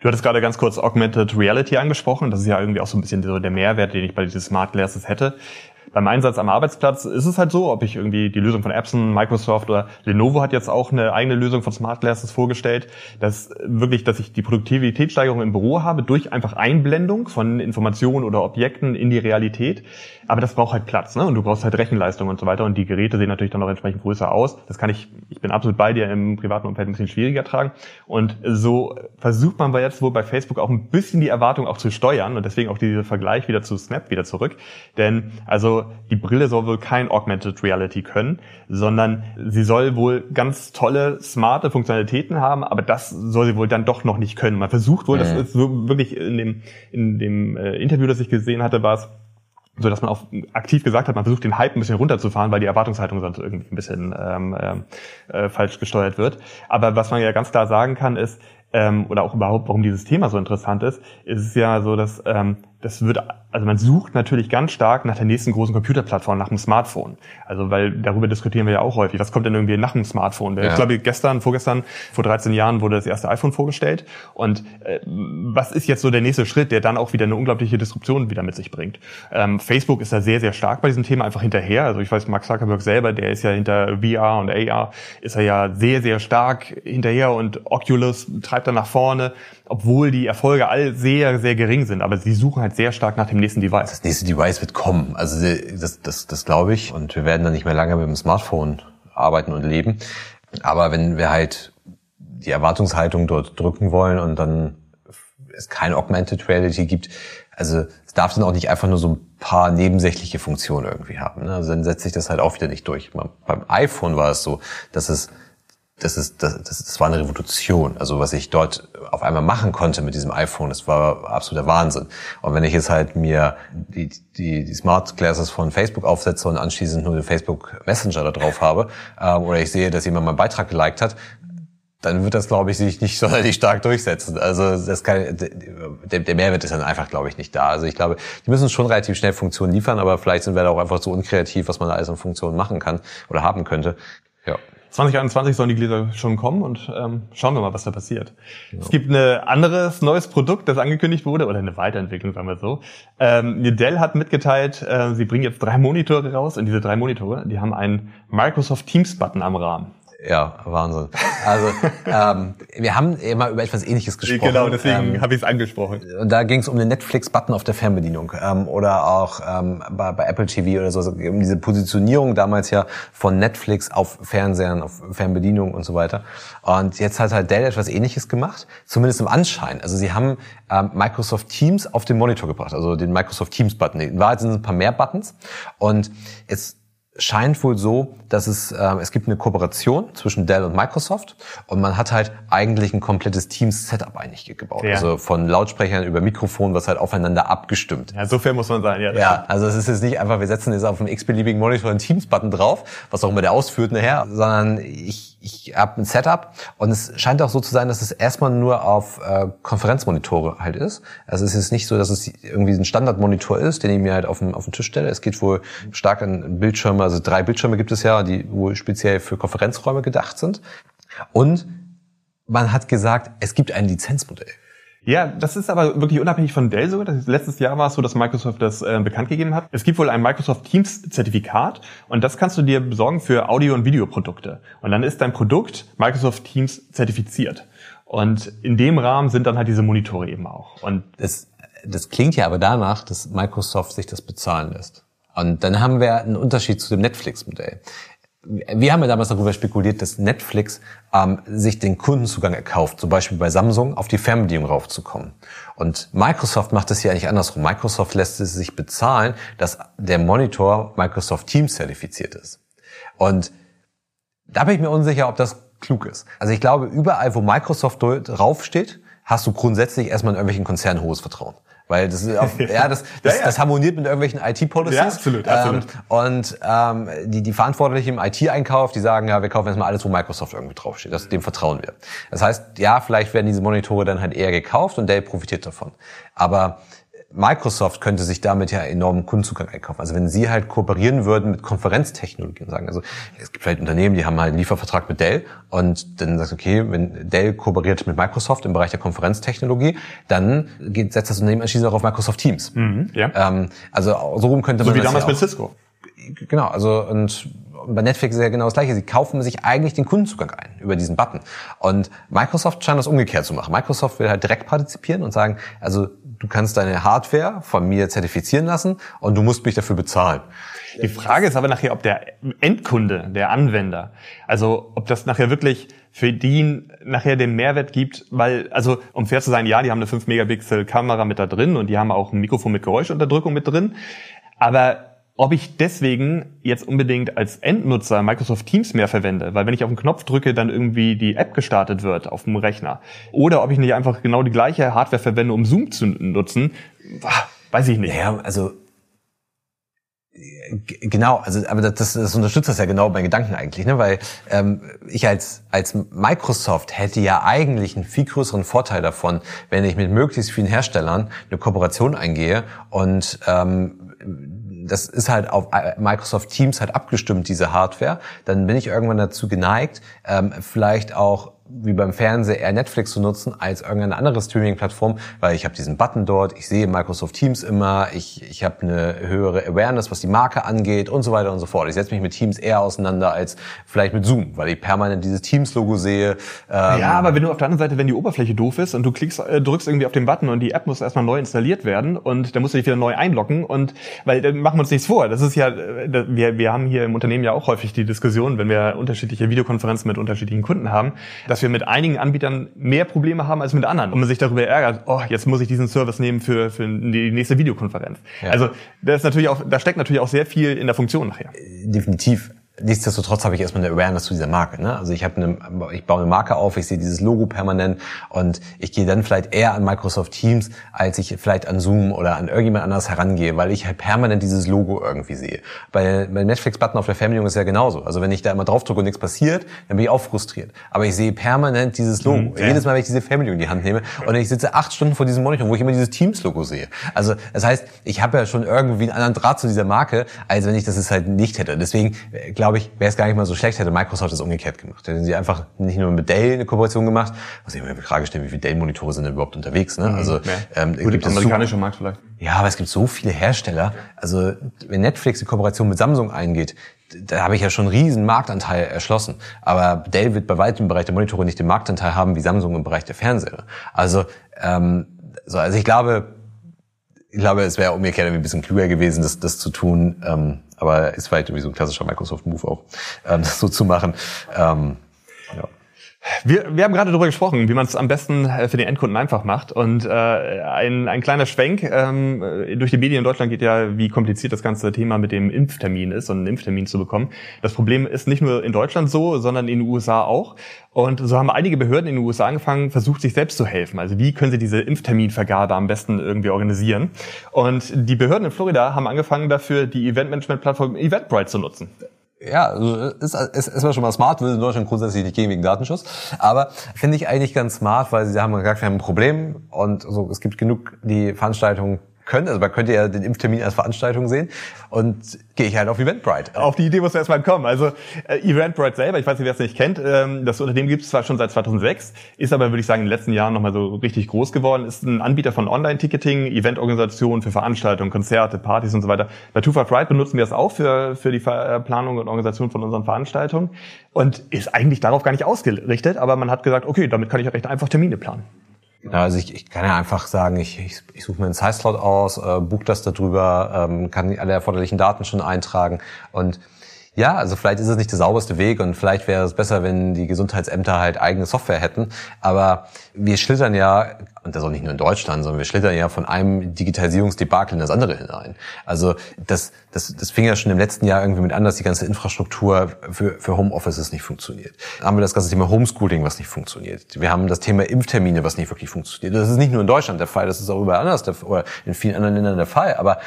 Du hattest gerade ganz kurz Augmented Reality angesprochen. Das ist ja irgendwie auch so ein bisschen so der Mehrwert, den ich bei diesen Smart Glasses hätte beim Einsatz am Arbeitsplatz ist es halt so, ob ich irgendwie die Lösung von Epson, Microsoft oder Lenovo hat jetzt auch eine eigene Lösung von Smart Glasses vorgestellt, dass wirklich, dass ich die Produktivitätssteigerung im Büro habe durch einfach Einblendung von Informationen oder Objekten in die Realität. Aber das braucht halt Platz, ne? Und du brauchst halt Rechenleistung und so weiter. Und die Geräte sehen natürlich dann auch entsprechend größer aus. Das kann ich, ich bin absolut bei dir im privaten Umfeld ein bisschen schwieriger tragen. Und so versucht man bei jetzt wohl bei Facebook auch ein bisschen die Erwartung auch zu steuern und deswegen auch dieser Vergleich wieder zu Snap wieder zurück. Denn also die Brille soll wohl kein Augmented Reality können, sondern sie soll wohl ganz tolle, smarte Funktionalitäten haben, aber das soll sie wohl dann doch noch nicht können. Man versucht wohl, mhm. das ist so wirklich in dem, in dem äh, Interview, das ich gesehen hatte, war es so dass man auch aktiv gesagt hat, man versucht den Hype ein bisschen runterzufahren, weil die Erwartungshaltung sonst irgendwie ein bisschen ähm, äh, falsch gesteuert wird. Aber was man ja ganz klar sagen kann, ist, ähm, oder auch überhaupt, warum dieses Thema so interessant ist, ist es ja so, dass ähm, das wird, also man sucht natürlich ganz stark nach der nächsten großen Computerplattform, nach dem Smartphone. Also weil darüber diskutieren wir ja auch häufig. Was kommt denn irgendwie nach dem Smartphone? Ja. Ich glaube, gestern, vorgestern, vor 13 Jahren wurde das erste iPhone vorgestellt. Und äh, was ist jetzt so der nächste Schritt, der dann auch wieder eine unglaubliche Disruption wieder mit sich bringt? Ähm, Facebook ist da sehr, sehr stark bei diesem Thema einfach hinterher. Also ich weiß, Mark Zuckerberg selber, der ist ja hinter VR und AR, ist er ja sehr, sehr stark hinterher und Oculus treibt da nach vorne obwohl die Erfolge all sehr, sehr gering sind. Aber sie suchen halt sehr stark nach dem nächsten Device. Das nächste Device wird kommen. Also das, das, das glaube ich. Und wir werden dann nicht mehr lange mit dem Smartphone arbeiten und leben. Aber wenn wir halt die Erwartungshaltung dort drücken wollen und dann es keine Augmented Reality gibt, also es darf dann auch nicht einfach nur so ein paar nebensächliche Funktionen irgendwie haben. Ne? Also dann setzt sich das halt auch wieder nicht durch. Beim iPhone war es so, dass es das ist, das, das, das war eine Revolution. Also was ich dort auf einmal machen konnte mit diesem iPhone, das war absoluter Wahnsinn. Und wenn ich jetzt halt mir die, die, die Smart Glasses von Facebook aufsetze und anschließend nur den Facebook Messenger da drauf habe, ähm, oder ich sehe, dass jemand meinen Beitrag geliked hat, dann wird das, glaube ich, sich nicht sonderlich stark durchsetzen. Also das kann, der, der Mehrwert ist dann einfach, glaube ich, nicht da. Also ich glaube, die müssen schon relativ schnell Funktionen liefern, aber vielleicht sind wir da auch einfach so unkreativ, was man da alles an Funktionen machen kann oder haben könnte. Ja. 2021 sollen die Gläser schon kommen und ähm, schauen wir mal, was da passiert. Ja. Es gibt ein anderes neues Produkt, das angekündigt wurde, oder eine Weiterentwicklung, sagen wir so. Ähm, Dell hat mitgeteilt, äh, sie bringen jetzt drei Monitore raus und diese drei Monitore, die haben einen Microsoft Teams Button am Rahmen. Ja, Wahnsinn. Also ähm, wir haben immer über etwas Ähnliches gesprochen. Genau, deswegen ähm, habe ich es angesprochen. Und da ging es um den Netflix-Button auf der Fernbedienung ähm, oder auch ähm, bei, bei Apple TV oder so, um diese Positionierung damals ja von Netflix auf Fernsehern, auf Fernbedienung und so weiter. Und jetzt hat halt Dell etwas Ähnliches gemacht, zumindest im Anschein. Also sie haben ähm, Microsoft Teams auf den Monitor gebracht, also den Microsoft Teams-Button. In Wahrheit sind es ein paar mehr Buttons und jetzt scheint wohl so, dass es, äh, es gibt eine Kooperation zwischen Dell und Microsoft und man hat halt eigentlich ein komplettes Teams-Setup eigentlich gebaut. Ja. Also von Lautsprechern über Mikrofon, was halt aufeinander abgestimmt. Ja, so fair muss man sein, ja. Ja, also es ist jetzt nicht einfach, wir setzen jetzt auf einem x-beliebigen Monitor einen Teams-Button drauf, was auch immer der ausführt nachher, sondern ich, ich habe ein Setup und es scheint auch so zu sein, dass es erstmal nur auf äh, Konferenzmonitore halt ist. Also es ist nicht so, dass es irgendwie ein Standardmonitor ist, den ich mir halt auf den, auf den Tisch stelle. Es geht wohl stark an Bildschirme, also drei Bildschirme gibt es ja, die wohl speziell für Konferenzräume gedacht sind. Und man hat gesagt, es gibt ein Lizenzmodell. Ja, das ist aber wirklich unabhängig von Dell sogar. Letztes Jahr war es so, dass Microsoft das äh, bekannt gegeben hat. Es gibt wohl ein Microsoft Teams Zertifikat und das kannst du dir besorgen für Audio- und Videoprodukte. Und dann ist dein Produkt Microsoft Teams zertifiziert. Und in dem Rahmen sind dann halt diese Monitore eben auch. Und das, das klingt ja aber danach, dass Microsoft sich das bezahlen lässt. Und dann haben wir einen Unterschied zu dem Netflix-Modell wir haben ja damals darüber spekuliert, dass Netflix ähm, sich den Kundenzugang erkauft, zum Beispiel bei Samsung auf die Fernbedienung raufzukommen. Und Microsoft macht es hier eigentlich andersrum. Microsoft lässt es sich bezahlen, dass der Monitor Microsoft Teams zertifiziert ist. Und da bin ich mir unsicher, ob das klug ist. Also ich glaube, überall, wo Microsoft draufsteht, hast du grundsätzlich erstmal in irgendwelchen Konzernen hohes Vertrauen. Weil das, ist auf, ja, das, das, ja, ja. das harmoniert mit irgendwelchen IT-Policies. Ja, absolut, absolut. Ähm, und ähm, die, die Verantwortlichen im IT-Einkauf, die sagen, ja, wir kaufen erstmal alles, wo Microsoft irgendwie draufsteht. Das, dem vertrauen wir. Das heißt, ja, vielleicht werden diese Monitore dann halt eher gekauft und Dell profitiert davon. Aber Microsoft könnte sich damit ja enormen Kundenzugang einkaufen. Also wenn sie halt kooperieren würden mit Konferenztechnologien sagen, also es gibt vielleicht Unternehmen, die haben halt einen Liefervertrag mit Dell und dann sagst du, okay, wenn Dell kooperiert mit Microsoft im Bereich der Konferenztechnologie, dann geht, setzt das Unternehmen anschließend auch auf Microsoft Teams. Mhm, ja. Ähm, also so rum könnte man so wie damals ja mit Cisco. Genau, also und bei Netflix ist ja genau das gleiche. Sie kaufen sich eigentlich den Kundenzugang ein über diesen Button. Und Microsoft scheint das umgekehrt zu machen. Microsoft will halt direkt partizipieren und sagen, also du kannst deine Hardware von mir zertifizieren lassen und du musst mich dafür bezahlen. Die Frage ist aber nachher, ob der Endkunde, der Anwender, also ob das nachher wirklich für die nachher den Mehrwert gibt, weil, also um fair zu sein, ja, die haben eine 5 Megapixel Kamera mit da drin und die haben auch ein Mikrofon mit Geräuschunterdrückung mit drin, aber ob ich deswegen jetzt unbedingt als Endnutzer Microsoft Teams mehr verwende, weil wenn ich auf den Knopf drücke, dann irgendwie die App gestartet wird auf dem Rechner. Oder ob ich nicht einfach genau die gleiche Hardware verwende, um Zoom zu nutzen, weiß ich nicht. Ja, also Genau, also aber das, das unterstützt das ja genau mein Gedanken eigentlich, ne? weil ähm, ich als als Microsoft hätte ja eigentlich einen viel größeren Vorteil davon, wenn ich mit möglichst vielen Herstellern eine Kooperation eingehe und ähm, das ist halt auf Microsoft Teams halt abgestimmt, diese Hardware, dann bin ich irgendwann dazu geneigt, ähm, vielleicht auch wie beim Fernseher eher Netflix zu nutzen als irgendeine andere Streaming-Plattform, weil ich habe diesen Button dort, ich sehe Microsoft Teams immer, ich, ich habe eine höhere Awareness, was die Marke angeht und so weiter und so fort. Ich setze mich mit Teams eher auseinander als vielleicht mit Zoom, weil ich permanent dieses Teams-Logo sehe. Ähm ja, aber wenn du auf der anderen Seite, wenn die Oberfläche doof ist und du klickst, äh, drückst irgendwie auf den Button und die App muss erstmal neu installiert werden und dann musst du dich wieder neu einloggen und weil dann machen wir uns nichts vor. Das ist ja, äh, wir, wir haben hier im Unternehmen ja auch häufig die Diskussion, wenn wir unterschiedliche Videokonferenzen mit unterschiedlichen Kunden haben, dass wir mit einigen Anbietern mehr Probleme haben als mit anderen und man sich darüber ärgert, oh, jetzt muss ich diesen Service nehmen für, für die nächste Videokonferenz. Ja. Also das ist natürlich auch, da steckt natürlich auch sehr viel in der Funktion nachher. Definitiv nichtsdestotrotz habe ich erstmal eine Awareness zu dieser Marke. Ne? Also ich habe eine, ich baue eine Marke auf, ich sehe dieses Logo permanent und ich gehe dann vielleicht eher an Microsoft Teams, als ich vielleicht an Zoom oder an irgendjemand anders herangehe, weil ich halt permanent dieses Logo irgendwie sehe. Bei, bei Netflix-Button auf der Fernbedienung ist ja genauso. Also wenn ich da immer drauf drücke und nichts passiert, dann bin ich auch frustriert. Aber ich sehe permanent dieses Logo. Mhm, ja. Jedes Mal, wenn ich diese Fernbedienung in die Hand nehme und ich sitze acht Stunden vor diesem Monitor, wo ich immer dieses Teams-Logo sehe. Also das heißt, ich habe ja schon irgendwie einen anderen Draht zu dieser Marke, als wenn ich das halt nicht hätte. Deswegen äh, glaube ich, wäre es gar nicht mal so schlecht, hätte Microsoft das umgekehrt gemacht. Hätten sie einfach nicht nur mit Dell eine Kooperation gemacht, was ich mir die Frage stellen, wie viele Dell-Monitore sind denn überhaupt unterwegs? Ne? Mhm, also ja. ähm, Gut, gibt amerikanische Markt vielleicht. Ja, aber es gibt so viele Hersteller. Also wenn Netflix die Kooperation mit Samsung eingeht, da habe ich ja schon einen riesen Marktanteil erschlossen. Aber Dell wird bei weitem im Bereich der Monitore nicht den Marktanteil haben wie Samsung im Bereich der Fernseher. Also, ähm, so, also ich glaube, ich glaube, es wäre umgekehrt ein bisschen klüger gewesen, das, das zu tun. Ähm, aber ist vielleicht irgendwie so ein klassischer Microsoft-Move auch, ähm, das so zu machen. Ähm, ja. Wir, wir haben gerade darüber gesprochen, wie man es am besten äh, für den Endkunden einfach macht. Und äh, ein, ein kleiner Schwenk ähm, durch die Medien in Deutschland geht ja, wie kompliziert das ganze Thema mit dem Impftermin ist und einen Impftermin zu bekommen. Das Problem ist nicht nur in Deutschland so, sondern in den USA auch. Und so haben einige Behörden in den USA angefangen, versucht, sich selbst zu helfen. Also wie können sie diese Impfterminvergabe am besten irgendwie organisieren? Und die Behörden in Florida haben angefangen dafür, die Eventmanagement-Plattform Eventbrite zu nutzen ja, also ist, ist, ist mal schon mal smart, will in Deutschland grundsätzlich nicht gehen wegen Datenschutz. Aber finde ich eigentlich ganz smart, weil sie haben gesagt, wir haben ein Problem und so, es gibt genug die Veranstaltungen können. Also man könnte ja den Impftermin als Veranstaltung sehen. Und gehe ich halt auf Eventbrite. Auf die Idee muss man erstmal kommen. Also äh, Eventbrite selber, ich weiß nicht, wer es nicht kennt, ähm, das Unternehmen gibt es zwar schon seit 2006, ist aber, würde ich sagen, in den letzten Jahren nochmal so richtig groß geworden, ist ein Anbieter von Online-Ticketing, Eventorganisationen für Veranstaltungen, Konzerte, Partys und so weiter. Bei Two Five Ride benutzen wir das auch für, für die Planung und Organisation von unseren Veranstaltungen und ist eigentlich darauf gar nicht ausgerichtet, aber man hat gesagt, okay, damit kann ich recht einfach Termine planen. Also ich, ich kann ja einfach sagen, ich, ich, ich suche mir einen Size-Slot aus, äh, buche das darüber, ähm, kann alle erforderlichen Daten schon eintragen. Und ja, also vielleicht ist es nicht der sauberste Weg und vielleicht wäre es besser, wenn die Gesundheitsämter halt eigene Software hätten. Aber wir schlittern ja, und das auch nicht nur in Deutschland, sondern wir schlittern ja von einem Digitalisierungsdebakel in das andere hinein. Also das, das, das fing ja schon im letzten Jahr irgendwie mit an, dass die ganze Infrastruktur für, für Homeoffices nicht funktioniert. Dann haben wir das ganze Thema Homeschooling, was nicht funktioniert. Wir haben das Thema Impftermine, was nicht wirklich funktioniert. Das ist nicht nur in Deutschland der Fall, das ist auch überall anders der, oder in vielen anderen Ländern der Fall. Aber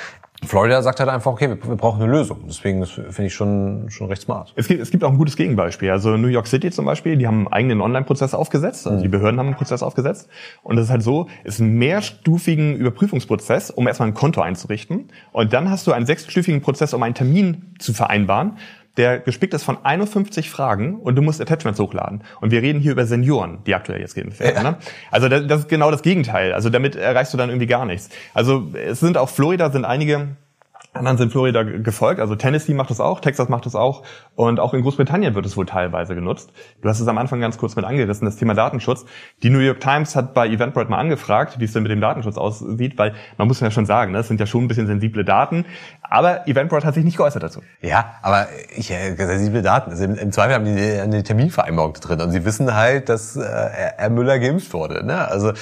Florida sagt halt einfach, okay, wir, wir brauchen eine Lösung. Deswegen finde ich schon, schon recht smart. Es gibt, es gibt auch ein gutes Gegenbeispiel. Also New York City zum Beispiel, die haben einen eigenen Online-Prozess aufgesetzt. Also die mhm. Behörden haben einen Prozess aufgesetzt. Und das ist halt so, es ist ein mehrstufigen Überprüfungsprozess, um erstmal ein Konto einzurichten. Und dann hast du einen sechsstufigen Prozess, um einen Termin zu vereinbaren der gespickt ist von 51 Fragen und du musst Attachments hochladen. Und wir reden hier über Senioren, die aktuell jetzt geimpft werden. Ja. Ne? Also das, das ist genau das Gegenteil. Also damit erreichst du dann irgendwie gar nichts. Also es sind auch Florida sind einige anderen sind Florida gefolgt, also Tennessee macht das auch, Texas macht das auch und auch in Großbritannien wird es wohl teilweise genutzt. Du hast es am Anfang ganz kurz mit angerissen, das Thema Datenschutz. Die New York Times hat bei Eventbrite mal angefragt, wie es denn mit dem Datenschutz aussieht, weil man muss ja schon sagen, ne, das sind ja schon ein bisschen sensible Daten, aber Eventbrite hat sich nicht geäußert dazu. Ja, aber ich, äh, sensible Daten, also im, im Zweifel haben die eine Terminvereinbarung drin und sie wissen halt, dass äh, Herr Müller geimpft wurde. Ne? Also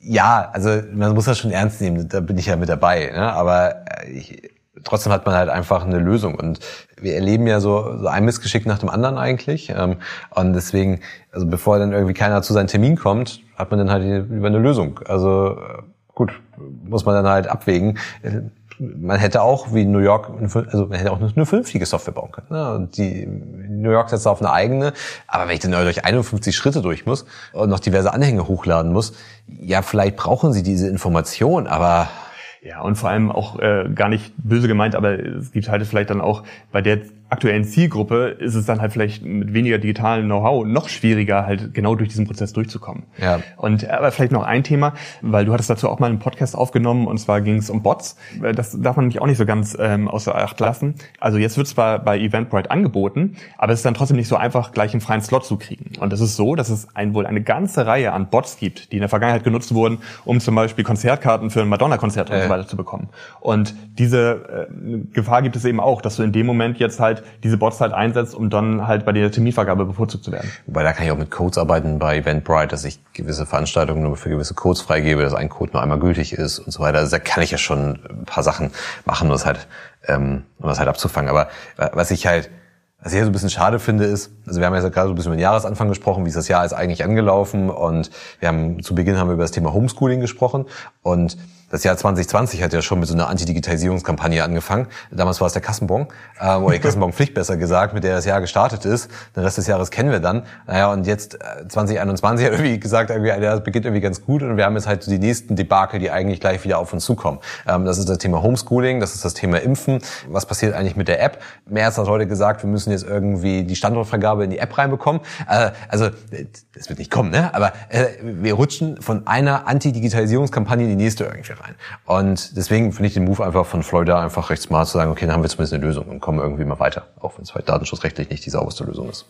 ja, also man muss das schon ernst nehmen, da bin ich ja mit dabei. Ne? Aber äh, ich, trotzdem hat man halt einfach eine Lösung. Und wir erleben ja so, so ein Missgeschick nach dem anderen eigentlich. Ähm, und deswegen, also bevor dann irgendwie keiner zu seinem Termin kommt, hat man dann halt über eine Lösung. Also äh, gut, muss man dann halt abwägen. Man hätte auch wie New York, also man hätte auch eine vernünftige Software bauen können. Ne? Und die New York setzt auf eine eigene, aber wenn ich dann durch 51 Schritte durch muss und noch diverse Anhänge hochladen muss, ja, vielleicht brauchen sie diese Information, aber ja, und vor allem auch äh, gar nicht böse gemeint, aber es gibt halt vielleicht dann auch bei der aktuellen Zielgruppe ist es dann halt vielleicht mit weniger digitalen Know-how noch schwieriger, halt genau durch diesen Prozess durchzukommen. Ja. Und aber vielleicht noch ein Thema, weil du hattest dazu auch mal einen Podcast aufgenommen und zwar ging es um Bots. Das darf man nämlich auch nicht so ganz ähm, außer Acht lassen. Also jetzt wird zwar bei Eventbrite angeboten, aber es ist dann trotzdem nicht so einfach, gleich einen freien Slot zu kriegen. Und es ist so, dass es ein, wohl eine ganze Reihe an Bots gibt, die in der Vergangenheit genutzt wurden, um zum Beispiel Konzertkarten für ein Madonna-Konzert äh. und so weiter zu bekommen. Und diese äh, Gefahr gibt es eben auch, dass du in dem Moment jetzt halt diese Bots halt einsetzt, um dann halt bei der Terminvergabe bevorzugt zu werden. Wobei da kann ich auch mit Codes arbeiten bei Eventbrite, dass ich gewisse Veranstaltungen nur für gewisse Codes freigebe, dass ein Code nur einmal gültig ist und so weiter. Also da kann ich ja schon ein paar Sachen machen, um das halt, ähm, um das halt abzufangen. Aber was ich halt was ich ja so ein bisschen schade finde, ist, also wir haben ja gerade so ein bisschen über den Jahresanfang gesprochen, wie ist das Jahr ist eigentlich angelaufen und wir haben zu Beginn haben wir über das Thema Homeschooling gesprochen und das Jahr 2020 hat ja schon mit so einer Antidigitalisierungskampagne angefangen. Damals war es der Kassenbon, äh, oder die Kassenbonpflicht besser gesagt, mit der das Jahr gestartet ist. Den Rest des Jahres kennen wir dann. Naja, und jetzt äh, 2021 hat irgendwie gesagt, irgendwie, ja, das beginnt irgendwie ganz gut und wir haben jetzt halt so die nächsten Debakel, die eigentlich gleich wieder auf uns zukommen. Ähm, das ist das Thema Homeschooling, das ist das Thema Impfen. Was passiert eigentlich mit der App? Merz hat heute gesagt, wir müssen jetzt irgendwie die Standortvergabe in die App reinbekommen. Äh, also, das wird nicht kommen, ne? Aber äh, wir rutschen von einer Antidigitalisierungskampagne in die nächste irgendwie rein. Und deswegen finde ich den Move einfach von Florida einfach recht smart zu sagen, okay, dann haben wir zumindest eine Lösung und kommen irgendwie mal weiter, auch wenn es halt datenschutzrechtlich nicht die sauberste Lösung ist.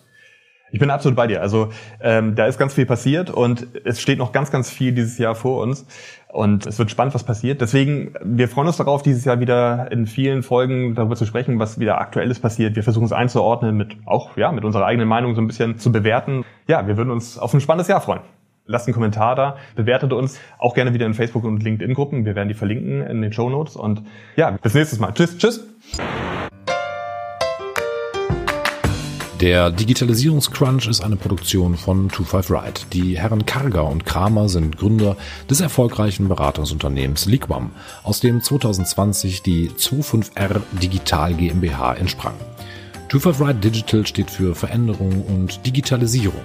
Ich bin absolut bei dir. Also ähm, da ist ganz viel passiert und es steht noch ganz, ganz viel dieses Jahr vor uns. Und es wird spannend, was passiert. Deswegen, wir freuen uns darauf, dieses Jahr wieder in vielen Folgen darüber zu sprechen, was wieder aktuelles passiert. Wir versuchen es einzuordnen, mit auch ja mit unserer eigenen Meinung so ein bisschen zu bewerten. Ja, wir würden uns auf ein spannendes Jahr freuen lasst einen Kommentar da, bewertet uns auch gerne wieder in Facebook und LinkedIn-Gruppen. Wir werden die verlinken in den Show Notes. Und ja, bis nächstes Mal. Tschüss, tschüss. Der Digitalisierungscrunch ist eine Produktion von 25 Ride. Die Herren Karger und Kramer sind Gründer des erfolgreichen Beratungsunternehmens Liquam, aus dem 2020 die 25R Digital GmbH entsprang. 25 Ride Digital steht für Veränderung und Digitalisierung.